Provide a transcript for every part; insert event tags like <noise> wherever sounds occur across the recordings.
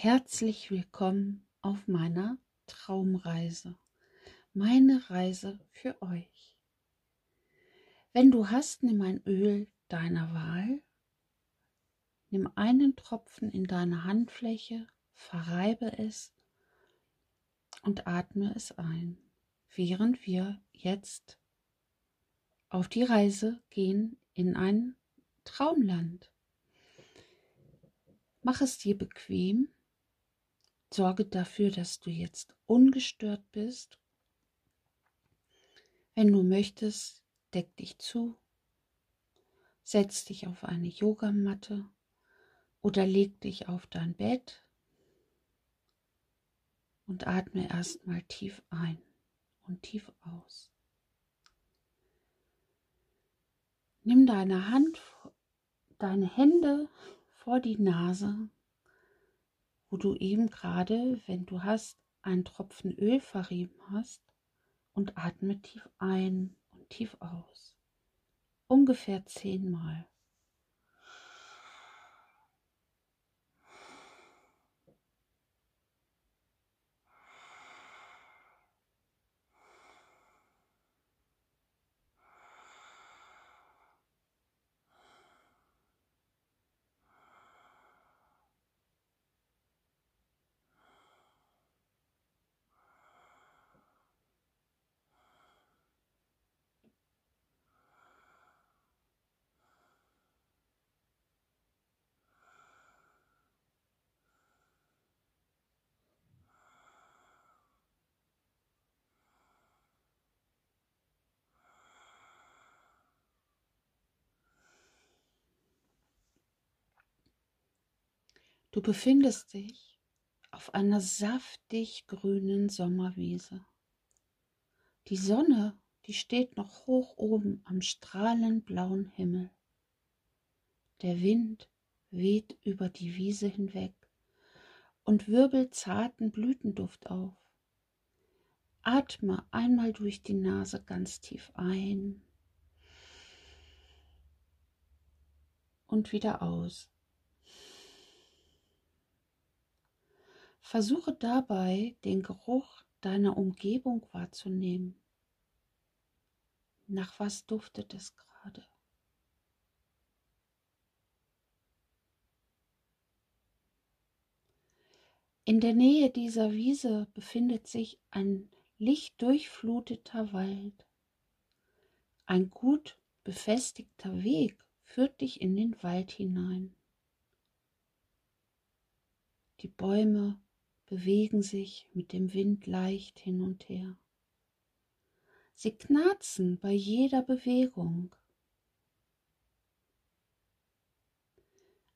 Herzlich willkommen auf meiner Traumreise, meine Reise für euch. Wenn du hast, nimm ein Öl deiner Wahl, nimm einen Tropfen in deine Handfläche, verreibe es und atme es ein, während wir jetzt auf die Reise gehen in ein Traumland. Mach es dir bequem Sorge dafür, dass du jetzt ungestört bist. Wenn du möchtest, deck dich zu, setz dich auf eine Yogamatte oder leg dich auf dein Bett und atme erstmal tief ein und tief aus. Nimm deine Hand, deine Hände vor die Nase wo du eben gerade, wenn du hast, einen Tropfen Öl verrieben hast und atme tief ein und tief aus. Ungefähr zehnmal. Du befindest dich auf einer saftig grünen Sommerwiese. Die Sonne, die steht noch hoch oben am strahlend blauen Himmel. Der Wind weht über die Wiese hinweg und wirbelt zarten Blütenduft auf. Atme einmal durch die Nase ganz tief ein und wieder aus. Versuche dabei, den Geruch deiner Umgebung wahrzunehmen. Nach was duftet es gerade? In der Nähe dieser Wiese befindet sich ein lichtdurchfluteter Wald. Ein gut befestigter Weg führt dich in den Wald hinein. Die Bäume bewegen sich mit dem Wind leicht hin und her. Sie knarzen bei jeder Bewegung.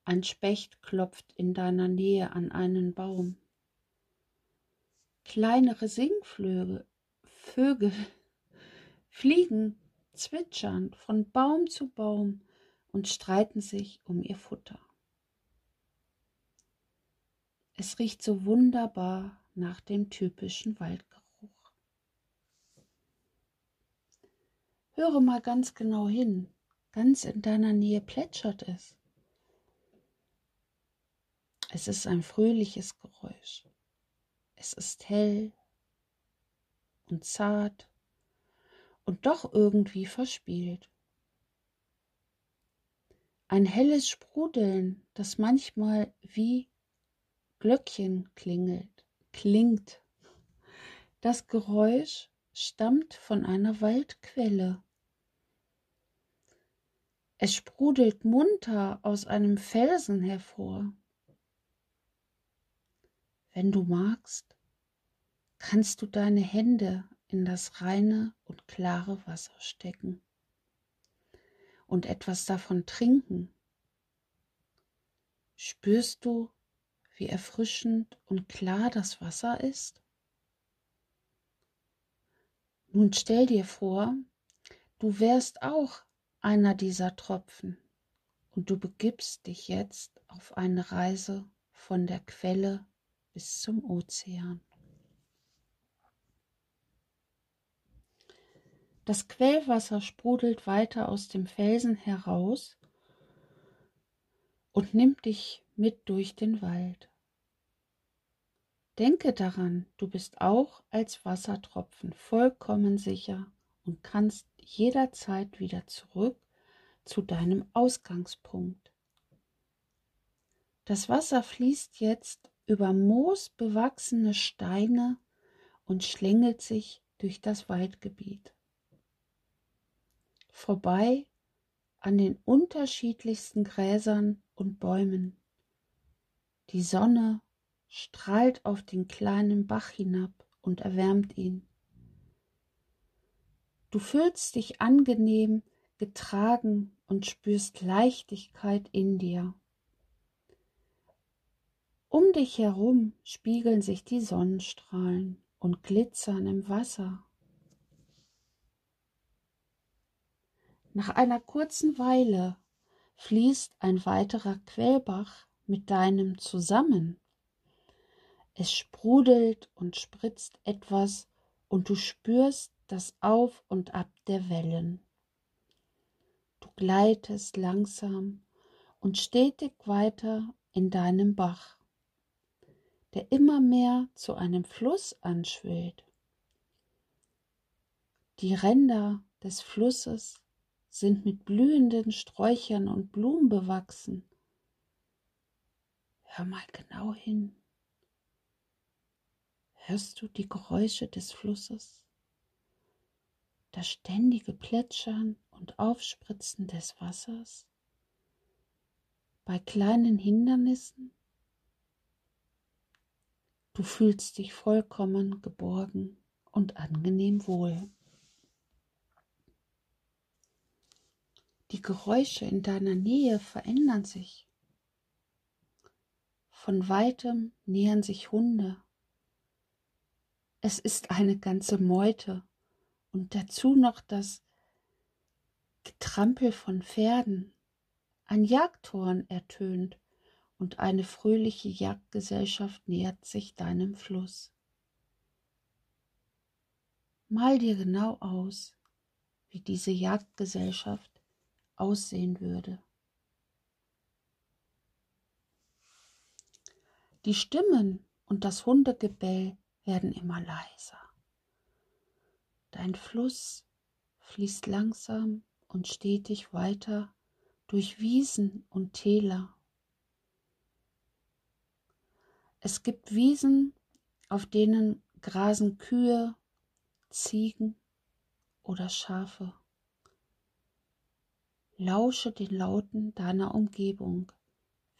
Ein Specht klopft in deiner Nähe an einen Baum. Kleinere Singvögel Vögel <laughs> fliegen zwitschernd von Baum zu Baum und streiten sich um ihr Futter. Es riecht so wunderbar nach dem typischen Waldgeruch. Höre mal ganz genau hin. Ganz in deiner Nähe plätschert es. Es ist ein fröhliches Geräusch. Es ist hell und zart und doch irgendwie verspielt. Ein helles Sprudeln, das manchmal wie Glöckchen klingelt, klingt. Das Geräusch stammt von einer Waldquelle. Es sprudelt munter aus einem Felsen hervor. Wenn du magst, kannst du deine Hände in das reine und klare Wasser stecken und etwas davon trinken. Spürst du, wie erfrischend und klar das Wasser ist? Nun stell dir vor, du wärst auch einer dieser Tropfen und du begibst dich jetzt auf eine Reise von der Quelle bis zum Ozean. Das Quellwasser sprudelt weiter aus dem Felsen heraus und nimmt dich mit durch den Wald. Denke daran, du bist auch als Wassertropfen vollkommen sicher und kannst jederzeit wieder zurück zu deinem Ausgangspunkt. Das Wasser fließt jetzt über moosbewachsene Steine und schlängelt sich durch das Waldgebiet. Vorbei an den unterschiedlichsten Gräsern und Bäumen. Die Sonne strahlt auf den kleinen Bach hinab und erwärmt ihn. Du fühlst dich angenehm getragen und spürst Leichtigkeit in dir. Um dich herum spiegeln sich die Sonnenstrahlen und glitzern im Wasser. Nach einer kurzen Weile fließt ein weiterer Quellbach mit deinem zusammen. Es sprudelt und spritzt etwas und du spürst das Auf und Ab der Wellen. Du gleitest langsam und stetig weiter in deinem Bach, der immer mehr zu einem Fluss anschwillt. Die Ränder des Flusses sind mit blühenden Sträuchern und Blumen bewachsen. Hör mal genau hin. Hörst du die Geräusche des Flusses? Das ständige Plätschern und Aufspritzen des Wassers? Bei kleinen Hindernissen? Du fühlst dich vollkommen geborgen und angenehm wohl. Die Geräusche in deiner Nähe verändern sich. Von weitem nähern sich Hunde es ist eine ganze Meute und dazu noch das Getrampel von Pferden. Ein Jagdhorn ertönt und eine fröhliche Jagdgesellschaft nähert sich deinem Fluss. Mal dir genau aus, wie diese Jagdgesellschaft aussehen würde. Die Stimmen und das Hundegebell werden immer leiser. Dein Fluss fließt langsam und stetig weiter durch Wiesen und Täler. Es gibt Wiesen, auf denen grasen Kühe, Ziegen oder Schafe. Lausche den Lauten deiner Umgebung,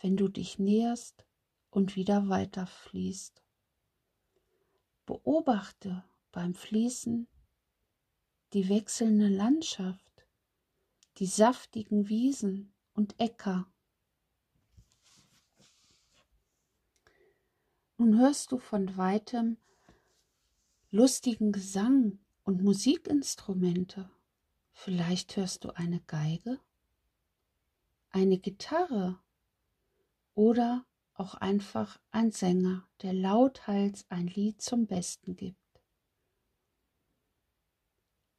wenn du dich näherst und wieder weiterfließt. Beobachte beim Fließen die wechselnde Landschaft, die saftigen Wiesen und Äcker. Nun hörst du von weitem lustigen Gesang und Musikinstrumente. Vielleicht hörst du eine Geige, eine Gitarre oder auch einfach ein Sänger, der lauthals ein Lied zum Besten gibt.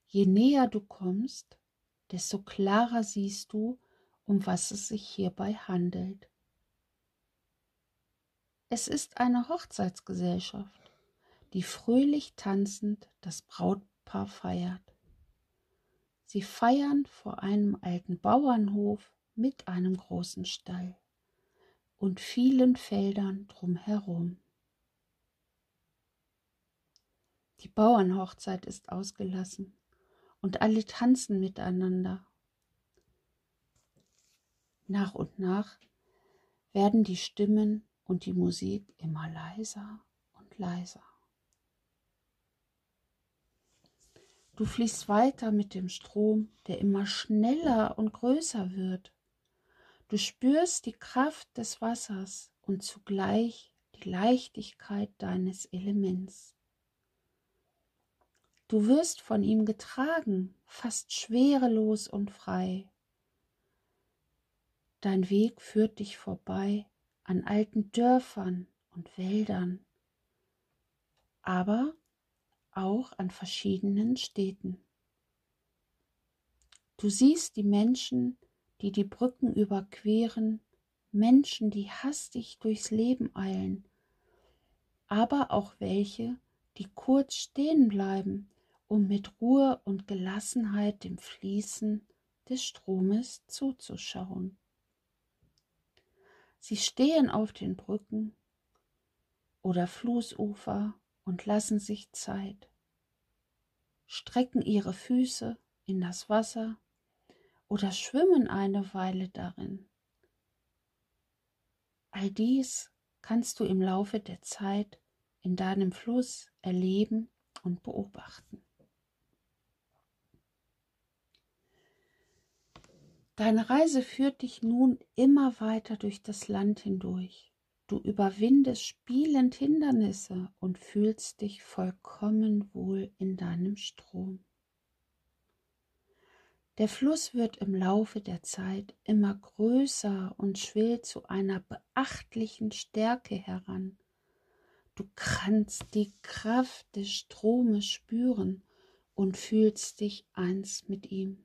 Je näher du kommst, desto klarer siehst du, um was es sich hierbei handelt. Es ist eine Hochzeitsgesellschaft, die fröhlich tanzend das Brautpaar feiert. Sie feiern vor einem alten Bauernhof mit einem großen Stall und vielen Feldern drumherum. Die Bauernhochzeit ist ausgelassen und alle tanzen miteinander. Nach und nach werden die Stimmen und die Musik immer leiser und leiser. Du fließt weiter mit dem Strom, der immer schneller und größer wird. Du spürst die Kraft des Wassers und zugleich die Leichtigkeit deines Elements. Du wirst von ihm getragen, fast schwerelos und frei. Dein Weg führt dich vorbei an alten Dörfern und Wäldern, aber auch an verschiedenen Städten. Du siehst die Menschen, die die Brücken überqueren, Menschen, die hastig durchs Leben eilen, aber auch welche, die kurz stehen bleiben, um mit Ruhe und Gelassenheit dem Fließen des Stromes zuzuschauen. Sie stehen auf den Brücken oder Flussufer und lassen sich Zeit, strecken ihre Füße in das Wasser oder schwimmen eine Weile darin. All dies kannst du im Laufe der Zeit in deinem Fluss erleben und beobachten. Deine Reise führt dich nun immer weiter durch das Land hindurch. Du überwindest spielend Hindernisse und fühlst dich vollkommen wohl in deinem Strom. Der Fluss wird im Laufe der Zeit immer größer und schwillt zu einer beachtlichen Stärke heran. Du kannst die Kraft des Stromes spüren und fühlst dich eins mit ihm.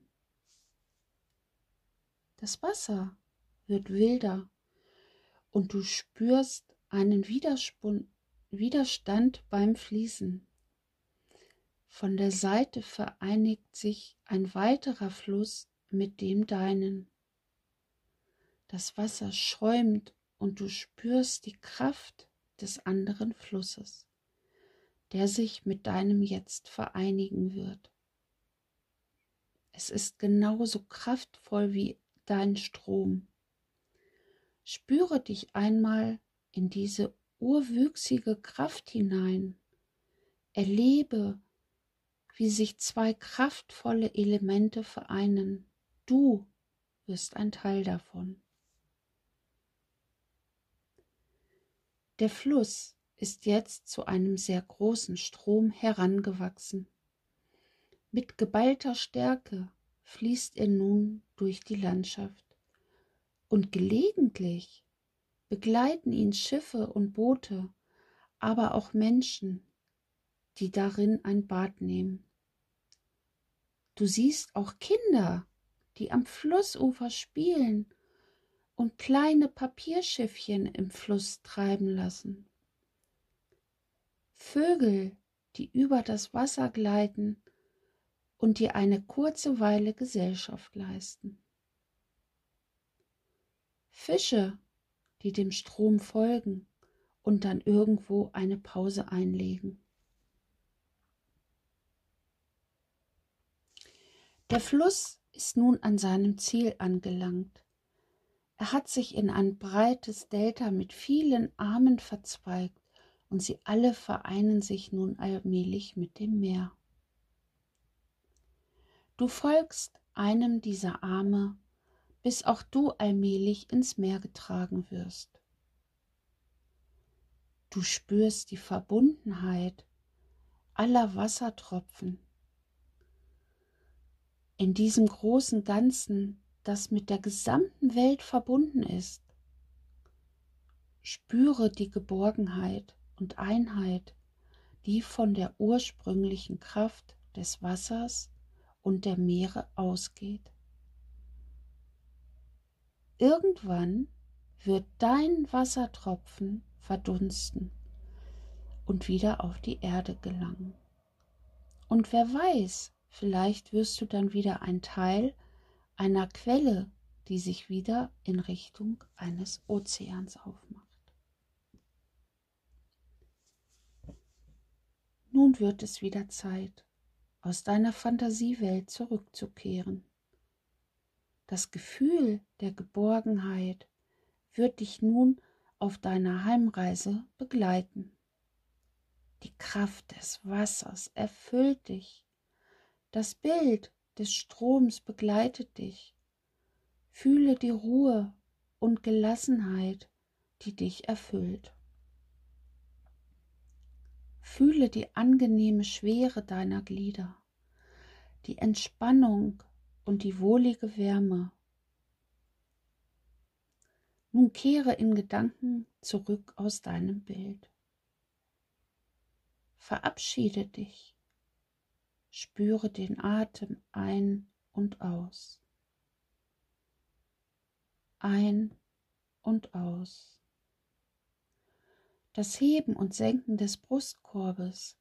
Das Wasser wird wilder und du spürst einen Widerstand beim Fließen. Von der Seite vereinigt sich ein weiterer Fluss mit dem deinen. Das Wasser schäumt und du spürst die Kraft des anderen Flusses, der sich mit deinem jetzt vereinigen wird. Es ist genauso kraftvoll wie dein Strom. Spüre dich einmal in diese urwüchsige Kraft hinein. Erlebe, wie sich zwei kraftvolle Elemente vereinen. Du wirst ein Teil davon. Der Fluss ist jetzt zu einem sehr großen Strom herangewachsen. Mit geballter Stärke fließt er nun durch die Landschaft. Und gelegentlich begleiten ihn Schiffe und Boote, aber auch Menschen, die darin ein Bad nehmen. Du siehst auch Kinder, die am Flussufer spielen und kleine Papierschiffchen im Fluss treiben lassen. Vögel, die über das Wasser gleiten und dir eine kurze Weile Gesellschaft leisten. Fische, die dem Strom folgen und dann irgendwo eine Pause einlegen. Der Fluss ist nun an seinem Ziel angelangt. Er hat sich in ein breites Delta mit vielen Armen verzweigt und sie alle vereinen sich nun allmählich mit dem Meer. Du folgst einem dieser Arme, bis auch du allmählich ins Meer getragen wirst. Du spürst die Verbundenheit aller Wassertropfen in diesem großen Ganzen, das mit der gesamten Welt verbunden ist. Spüre die Geborgenheit und Einheit, die von der ursprünglichen Kraft des Wassers und der Meere ausgeht. Irgendwann wird dein Wassertropfen verdunsten und wieder auf die Erde gelangen. Und wer weiß, Vielleicht wirst du dann wieder ein Teil einer Quelle, die sich wieder in Richtung eines Ozeans aufmacht. Nun wird es wieder Zeit, aus deiner Fantasiewelt zurückzukehren. Das Gefühl der Geborgenheit wird dich nun auf deiner Heimreise begleiten. Die Kraft des Wassers erfüllt dich das Bild des Stroms begleitet dich. Fühle die Ruhe und Gelassenheit, die dich erfüllt. Fühle die angenehme Schwere deiner Glieder, die Entspannung und die wohlige Wärme. Nun kehre in Gedanken zurück aus deinem Bild. Verabschiede dich Spüre den Atem ein und aus. Ein und aus. das Heben und Senken des Brustkorbes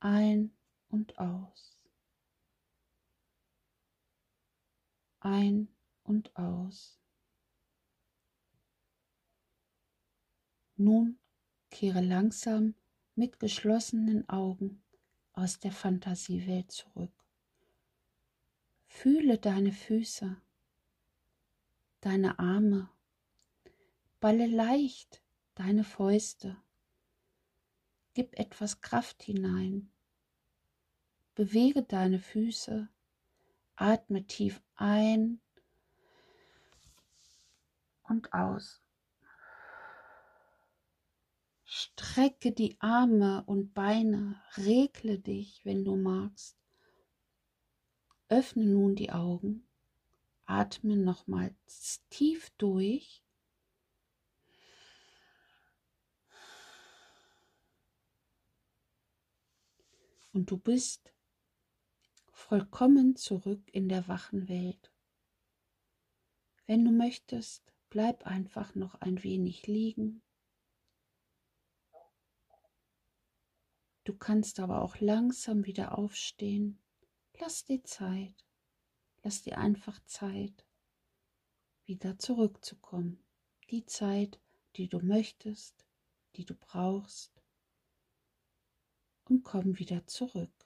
ein und aus. Ein und aus. Nun kehre langsam mit geschlossenen Augen aus der Fantasiewelt zurück. Fühle deine Füße, deine Arme, balle leicht deine Fäuste, gib etwas Kraft hinein, bewege deine Füße, atme tief ein und aus. Strecke die Arme und Beine, regle dich, wenn du magst. Öffne nun die Augen, atme nochmals tief durch. Und du bist vollkommen zurück in der wachen Welt. Wenn du möchtest, bleib einfach noch ein wenig liegen Du kannst aber auch langsam wieder aufstehen. Lass dir Zeit. Lass dir einfach Zeit, wieder zurückzukommen. Die Zeit, die du möchtest, die du brauchst. Und komm wieder zurück.